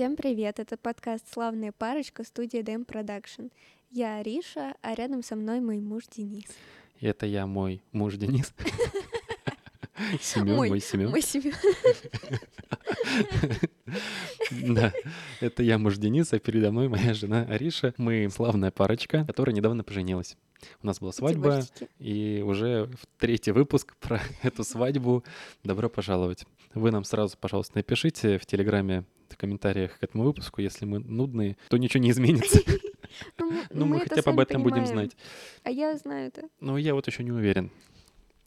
Всем привет! Это подкаст «Славная парочка» студии DM Production. Я Ариша, а рядом со мной мой муж Денис. И это я, мой муж Денис. Семен, мой Семен. Мой Семен. Да, это я, муж Денис, а передо мной моя жена Ариша. Мы славная парочка, которая недавно поженилась. У нас была свадьба, и уже в третий выпуск про эту свадьбу. Добро пожаловать. Вы нам сразу, пожалуйста, напишите в Телеграме в комментариях к этому выпуску, если мы нудные, то ничего не изменится. Ну, Ну, мы хотя бы об этом будем знать. А я знаю это. Но я вот еще не уверен.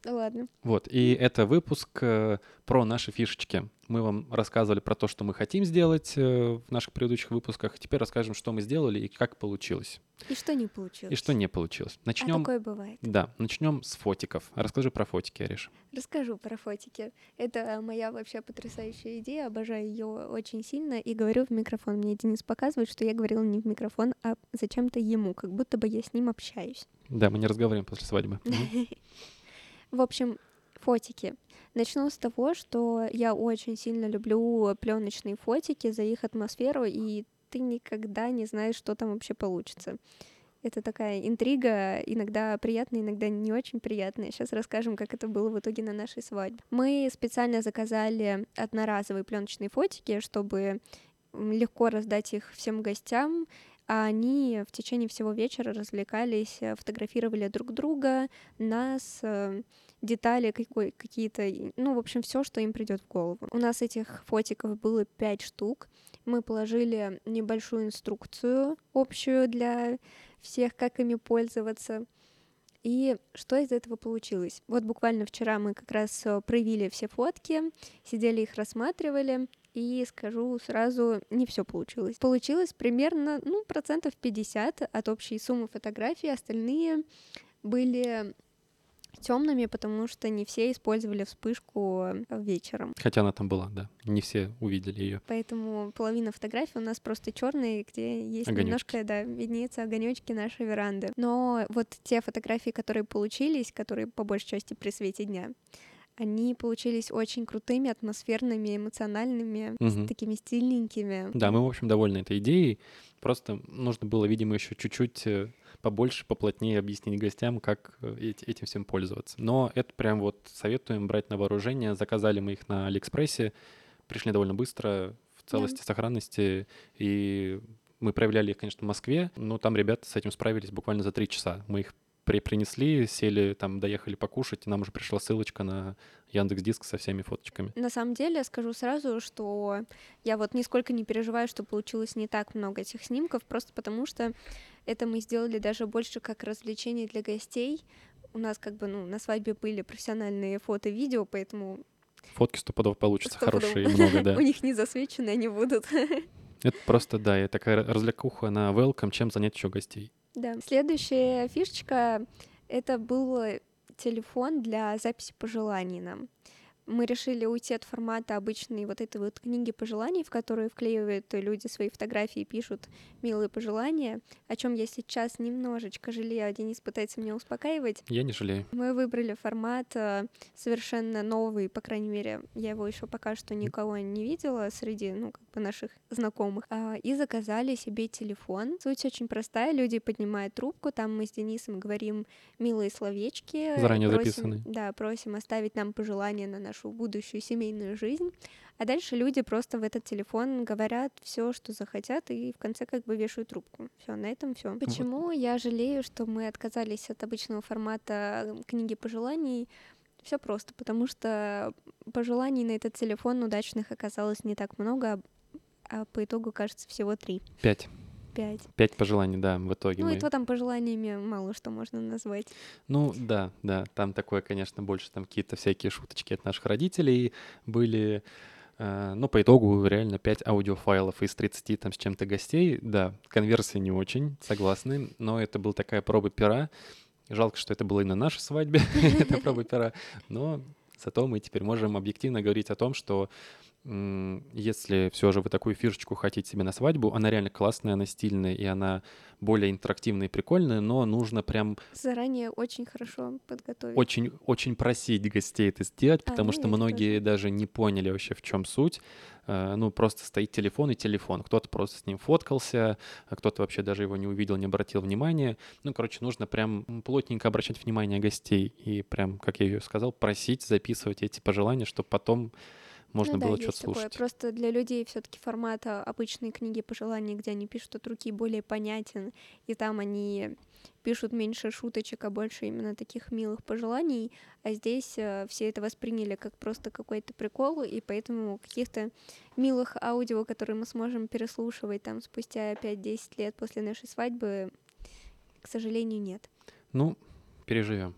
Ладно. Вот, и это выпуск э, про наши фишечки. Мы вам рассказывали про то, что мы хотим сделать э, в наших предыдущих выпусках. Теперь расскажем, что мы сделали и как получилось. И что не получилось? И что не получилось. А Начнем. такое бывает. Да, начнем с фотиков. Расскажи про фотики, Ариш. Расскажу про фотики. Это моя вообще потрясающая идея. Обожаю ее очень сильно и говорю в микрофон. Мне Денис показывает, что я говорила не в микрофон, а зачем-то ему, как будто бы я с ним общаюсь. Да, мы не разговариваем после свадьбы. В общем, фотики. Начну с того, что я очень сильно люблю пленочные фотики за их атмосферу, и ты никогда не знаешь, что там вообще получится. Это такая интрига, иногда приятная, иногда не очень приятная. Сейчас расскажем, как это было в итоге на нашей свадьбе. Мы специально заказали одноразовые пленочные фотики, чтобы легко раздать их всем гостям, а они в течение всего вечера развлекались, э, фотографировали друг друга, нас, э, детали какие-то, ну, в общем, все, что им придет в голову. У нас этих фотиков было пять штук. Мы положили небольшую инструкцию общую для всех, как ими пользоваться. И что из этого получилось? Вот буквально вчера мы как раз э, проявили все фотки, сидели их рассматривали, и скажу сразу, не все получилось. Получилось примерно, ну, процентов 50 от общей суммы фотографий, остальные были темными, потому что не все использовали вспышку э, вечером. Хотя она там была, да. Не все увидели ее. Поэтому половина фотографий у нас просто черные, где есть Огонёчки. немножко, да, виднеются огонечки нашей веранды. Но вот те фотографии, которые получились, которые по большей части при свете дня, они получились очень крутыми, атмосферными, эмоциональными, с такими стильненькими. Да, мы, в общем, довольны этой идеей. Просто нужно было, видимо, еще чуть-чуть э, побольше, поплотнее объяснить гостям, как э, эти- этим всем пользоваться. Но это прям вот советуем брать на вооружение. Заказали мы их на Алиэкспрессе, пришли довольно быстро, в целости, сохранности, и мы проявляли их, конечно, в Москве, но там ребята с этим справились буквально за три часа. Мы их при принесли, сели, там, доехали покушать, и нам уже пришла ссылочка на Яндекс Диск со всеми фоточками. На самом деле, скажу сразу, что я вот нисколько не переживаю, что получилось не так много этих снимков, просто потому что это мы сделали даже больше как развлечение для гостей. У нас как бы, ну, на свадьбе были профессиональные фото и видео, поэтому Фотки стопудово получатся стопудово хорошие много, да. у них не засвечены они будут. Это просто, да, и такая развлекуха на welcome, чем занять еще гостей. Да. Следующая фишечка — это был телефон для записи пожеланий нам. Мы решили уйти от формата обычной вот этой вот книги пожеланий, в которую вклеивают люди свои фотографии и пишут милые пожелания, о чем я сейчас немножечко жалею, а Денис пытается меня успокаивать. Я не жалею. Мы выбрали формат э, совершенно новый, по крайней мере, я его еще пока что никого не видела среди, ну, как бы наших знакомых, А, и заказали себе телефон. Суть очень простая, люди поднимают трубку, там мы с Денисом говорим милые словечки. Заранее просим- записанные. Да, просим оставить нам пожелания на нашу будущую семейную жизнь. А дальше люди просто в этот телефон говорят все, что захотят, и в конце как бы вешают трубку. Все, на этом все. Почему я жалею, что мы отказались от обычного формата книги пожеланий? Все просто, потому что пожеланий на этот телефон удачных оказалось не так много, а а по итогу, кажется, всего три. Пять. Пять. Пять пожеланий, да, в итоге Ну мы... и то там пожеланиями мало что можно назвать. Ну да, да, там такое, конечно, больше там какие-то всякие шуточки от наших родителей были. Э, Ну, по итогу реально 5 аудиофайлов из 30 там с чем-то гостей. Да, конверсия не очень, согласны, но это была такая проба пера. Жалко, что это было и на нашей свадьбе, эта проба пера, но зато мы теперь можем объективно говорить о том, что если все же вы такую фишечку хотите себе на свадьбу, она реально классная, она стильная, и она более интерактивная и прикольная, но нужно прям... Заранее очень хорошо подготовить. Очень, очень просить гостей это сделать, а, потому ну, что многие тоже. даже не поняли вообще, в чем суть. Э, ну, просто стоит телефон и телефон. Кто-то просто с ним фоткался, а кто-то вообще даже его не увидел, не обратил внимания. Ну, короче, нужно прям плотненько обращать внимание гостей и прям, как я ее сказал, просить записывать эти пожелания, чтобы потом можно ну, было да, что-то слушать. Такое. Просто для людей все-таки формата обычной книги пожеланий, где они пишут от руки, более понятен, и там они пишут меньше шуточек, а больше именно таких милых пожеланий, а здесь э, все это восприняли как просто какой-то прикол, и поэтому каких-то милых аудио, которые мы сможем переслушивать там спустя 5-10 лет после нашей свадьбы, к сожалению, нет. Ну, переживем.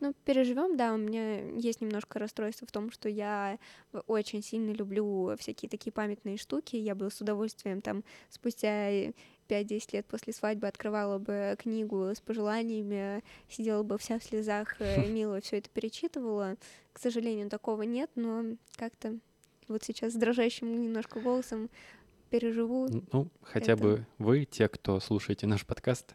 Ну, переживем, да, у меня есть немножко расстройство в том, что я очень сильно люблю всякие такие памятные штуки. Я бы с удовольствием там спустя 5-10 лет после свадьбы открывала бы книгу с пожеланиями, сидела бы вся в слезах, мило все это перечитывала. К сожалению, такого нет, но как-то вот сейчас с дрожащим немножко голосом переживу. Ну, хотя это. бы вы, те, кто слушаете наш подкаст,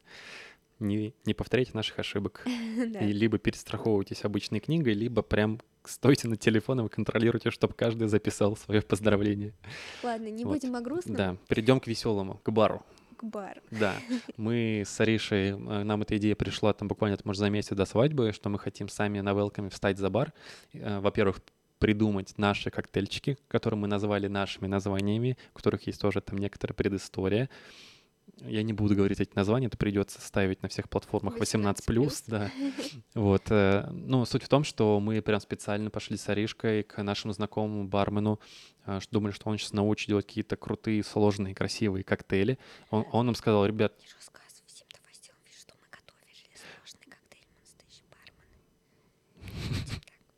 не, не повторяйте наших ошибок. И либо перестраховывайтесь обычной книгой, либо прям стойте над телефоном и контролируйте, чтобы каждый записал свое поздравление. Ладно, не вот. будем о грустном. Да, перейдем к веселому, к бару. К бару. Да, мы с Аришей, э, нам эта идея пришла там буквально, может, за месяц до свадьбы, что мы хотим сами на велками встать за бар. Э, во-первых, придумать наши коктейльчики, которые мы назвали нашими названиями, у которых есть тоже там некоторая предыстория. Я не буду говорить эти названия, это придется ставить на всех платформах 18 плюс, да. Вот. Э, ну, суть в том, что мы прям специально пошли с Аришкой к нашему знакомому бармену, э, думали, что он сейчас научит делать какие-то крутые, сложные, красивые коктейли. Он, он нам сказал, ребят,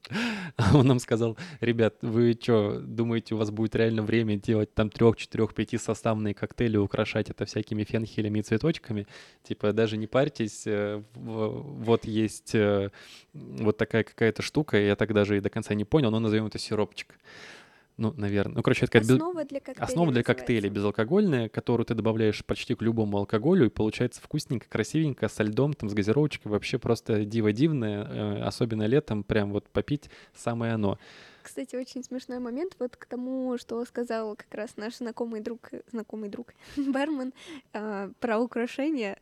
Он нам сказал, ребят, вы что, думаете, у вас будет реально время делать там трех, четырех, пяти составные коктейли, украшать это всякими фенхелями и цветочками? Типа даже не парьтесь, э, вот есть э, вот такая какая-то штука, я так даже и до конца не понял, но назовем это сиропчик ну, наверное. Ну, короче, это основа без... для коктейля. Основа для коктейля безалкогольная, которую ты добавляешь почти к любому алкоголю, и получается вкусненько, красивенько, со льдом, там, с газировочкой. Вообще просто диво дивное, э, особенно летом, прям вот попить самое оно. Кстати, очень смешной момент вот к тому, что сказал как раз наш знакомый друг, знакомый друг, бармен, э, про украшения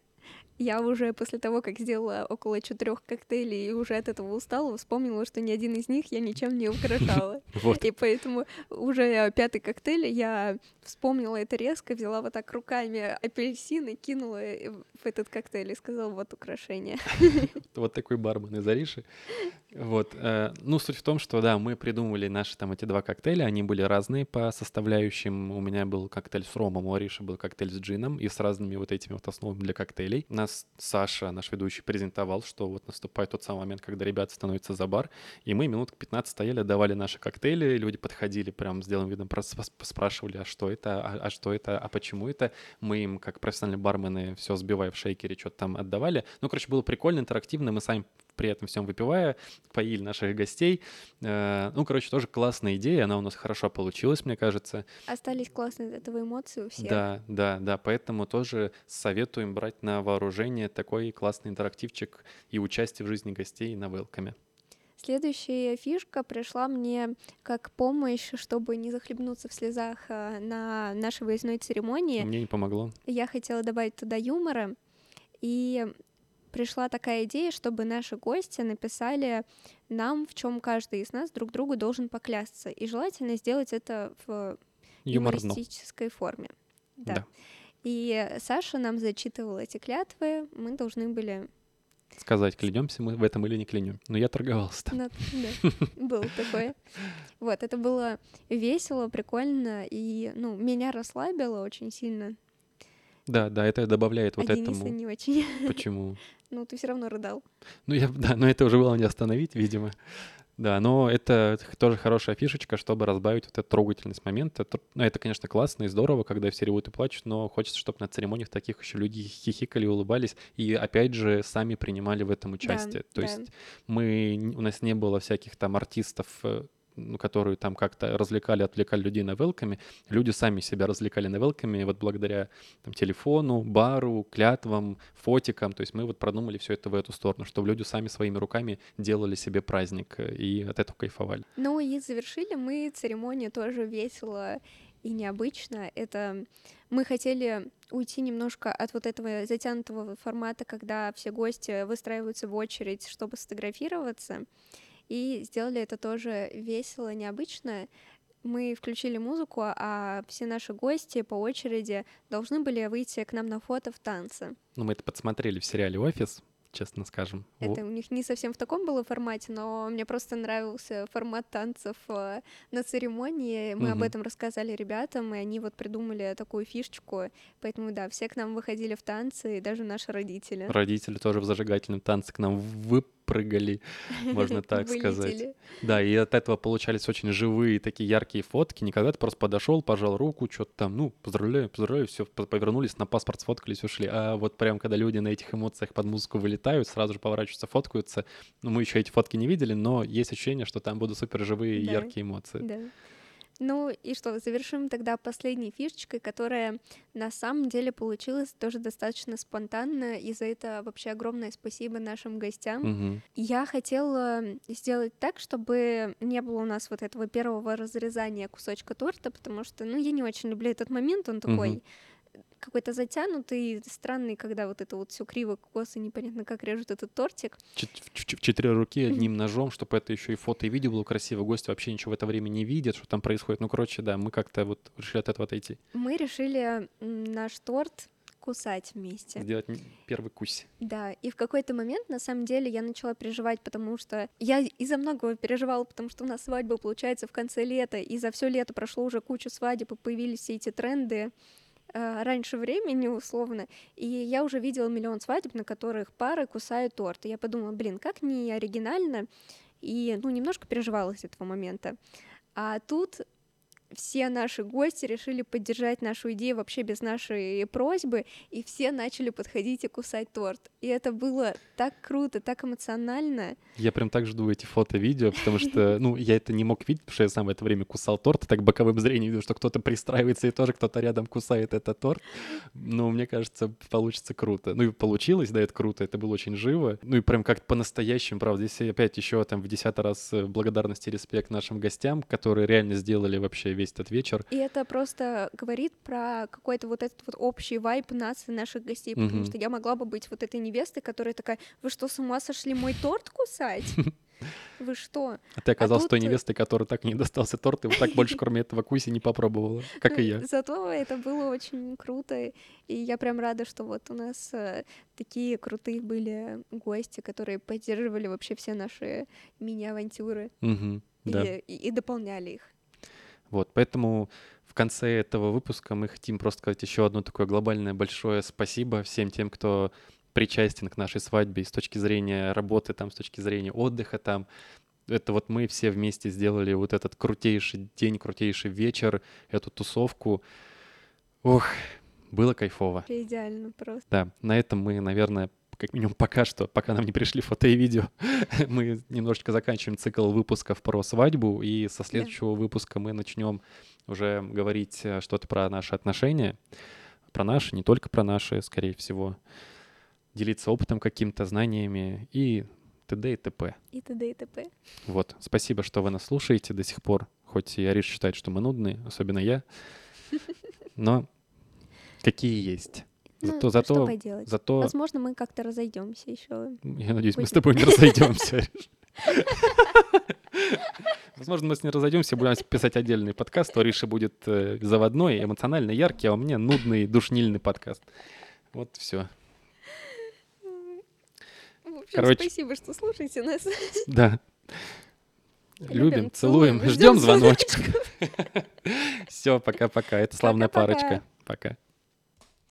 я уже после того, как сделала около четырех коктейлей и уже от этого устала, вспомнила, что ни один из них я ничем не украшала. И поэтому уже пятый коктейль я вспомнила это резко, взяла вот так руками апельсин и кинула в этот коктейль и сказала, вот украшение. Вот такой бармен из Ариши. Вот. Э, ну, суть в том, что, да, мы придумывали наши там эти два коктейля, они были разные по составляющим. У меня был коктейль с ромом, у Ариши был коктейль с джином и с разными вот этими вот основами для коктейлей. Нас Саша, наш ведущий, презентовал, что вот наступает тот самый момент, когда ребята становятся за бар, и мы минут 15 стояли, давали наши коктейли, люди подходили прям с делом видом, спрашивали, а что это, а, а что это, а почему это. Мы им, как профессиональные бармены, все сбивая в шейкере, что-то там отдавали. Ну, короче, было прикольно, интерактивно, мы сами при этом всем выпивая, поили наших гостей. Э, ну, короче, тоже классная идея, она у нас хорошо получилась, мне кажется. Остались классные от этого эмоции у всех. Да, да, да, поэтому тоже советуем брать на вооружение такой классный интерактивчик и участие в жизни гостей на велкаме. Следующая фишка пришла мне как помощь, чтобы не захлебнуться в слезах э, на нашей выездной церемонии. Мне не помогло. Я хотела добавить туда юмора, и пришла такая идея, чтобы наши гости написали нам, в чем каждый из нас друг другу должен поклясться. И желательно сделать это в Юморно. юмористической форме. Да. да. И Саша нам зачитывал эти клятвы, мы должны были сказать, клянемся мы в этом или не клянем. Но я торговался там. Ну, да, было такое. Вот, это было весело, прикольно, и, ну, меня расслабило очень сильно. Да, да, это добавляет вот а этому. не очень. Почему? Ну, ты все равно рыдал. Ну, я, да, но это уже было не остановить, видимо. Да, но это тоже хорошая фишечка, чтобы разбавить вот эту трогательность момента. Это, ну, это, конечно, классно и здорово, когда все ревут и плачут, но хочется, чтобы на церемониях таких еще люди хихикали, улыбались и, опять же, сами принимали в этом участие. Да, То да. есть мы, у нас не было всяких там артистов, э, которую там как-то развлекали, отвлекали людей на велками, люди сами себя развлекали на велками вот благодаря там, телефону, бару, клятвам, фотикам. То есть мы вот продумали все это в эту сторону, чтобы люди сами своими руками делали себе праздник э, и от этого кайфовали. Ну и завершили мы церемонию тоже весело и необычно. Это мы хотели уйти немножко от вот этого затянутого формата, когда все гости выстраиваются в очередь, чтобы сфотографироваться, и сделали это тоже весело, необычно. Мы включили музыку, а все наши гости по очереди должны были выйти к нам на фото в танце. Ну, мы это подсмотрели в сериале «Офис», честно скажем. Это у них не совсем в таком было формате, но мне просто нравился формат танцев э, на церемонии. Мы угу. об этом рассказали ребятам, и они вот придумали такую фишечку. Поэтому, да, все к нам выходили в танцы, и даже наши родители. Родители тоже в зажигательном танце к нам вы прыгали, можно так сказать. Да, и от этого получались очень живые такие яркие фотки. Никогда ты просто подошел, пожал руку, что-то там, ну, поздравляю, поздравляю, все, повернулись, на паспорт сфоткались, ушли. А вот прям когда люди на этих эмоциях под музыку вылетают, сразу же поворачиваются, фоткаются. Ну, мы еще эти фотки не видели, но есть ощущение, что там будут супер живые, да. яркие эмоции. Да. Ну и что, завершим тогда последней фишечкой, которая на самом деле получилась тоже достаточно спонтанно, и за это вообще огромное спасибо нашим гостям. Угу. Я хотела сделать так, чтобы не было у нас вот этого первого разрезания кусочка торта, потому что, ну, я не очень люблю этот момент, он такой... Угу какой-то затянутый, странный, когда вот это вот все криво, косо, непонятно как режут этот тортик. В четыре руки одним ножом, чтобы это еще и фото и видео было красиво. Гости вообще ничего в это время не видят, что там происходит. Ну, короче, да, мы как-то вот решили от этого отойти. Мы решили наш торт кусать вместе. Сделать первый кусь. Да, и в какой-то момент, на самом деле, я начала переживать, потому что я из-за многого переживала, потому что у нас свадьба получается в конце лета, и за все лето прошло уже кучу свадеб, и появились все эти тренды раньше времени, условно, и я уже видела миллион свадеб, на которых пары кусают торт. И я подумала, блин, как не оригинально, и, ну, немножко переживала с этого момента. А тут все наши гости решили поддержать нашу идею вообще без нашей просьбы, и все начали подходить и кусать торт. И это было так круто, так эмоционально. Я прям так жду эти фото-видео, потому что, ну, я это не мог видеть, потому что я сам в это время кусал торт, и так боковым зрением видел, что кто-то пристраивается и тоже кто-то рядом кусает этот торт. Ну, мне кажется, получится круто. Ну, и получилось, да, это круто, это было очень живо. Ну, и прям как по-настоящему, правда. Здесь опять еще там в десятый раз э, благодарность и респект нашим гостям, которые реально сделали вообще весь этот вечер. И это просто говорит про какой-то вот этот вот общий вайп нас и наших гостей, потому mm-hmm. что я могла бы быть вот этой невестой, которая такая, вы что, с ума сошли мой торт кусать? Вы что? А ты оказался а той невестой, которой так не достался торт, и вот так больше, кроме этого куси, не попробовала, как и я. Зато это было очень круто, и я прям рада, что вот у нас э, такие крутые были гости, которые поддерживали вообще все наши мини-авантюры угу, и, да. и, и дополняли их. Вот, поэтому в конце этого выпуска мы хотим просто сказать еще одно такое глобальное большое спасибо всем тем, кто причастен к нашей свадьбе с точки зрения работы, там, с точки зрения отдыха, там. Это вот мы все вместе сделали вот этот крутейший день, крутейший вечер, эту тусовку. Ох, было кайфово. Идеально просто. Да, на этом мы, наверное, как минимум пока что, пока нам не пришли фото и видео, мы немножечко заканчиваем цикл выпусков про свадьбу, и со следующего выпуска мы начнем уже говорить э, что-то про наши отношения, про наши, не только про наши, скорее всего, делиться опытом каким-то, знаниями и т.д. и т.п. И т.д. и т.п. Вот, спасибо, что вы нас слушаете до сих пор, хоть и Ариш считает, что мы нудные, особенно я, но какие есть. Зато, ну, зато, что поделать? Зато... Возможно, мы как-то разойдемся еще. Я надеюсь, мы с тобой не разойдемся. Возможно, мы с ней разойдемся, будем писать отдельный подкаст. У Риши будет э, заводной, эмоционально яркий, а у меня нудный, душнильный подкаст. Вот все. Короче, спасибо, что слушаете нас. Да. Любим, целуем, ждем звоночков. Все, пока-пока. Это славная парочка. Пока.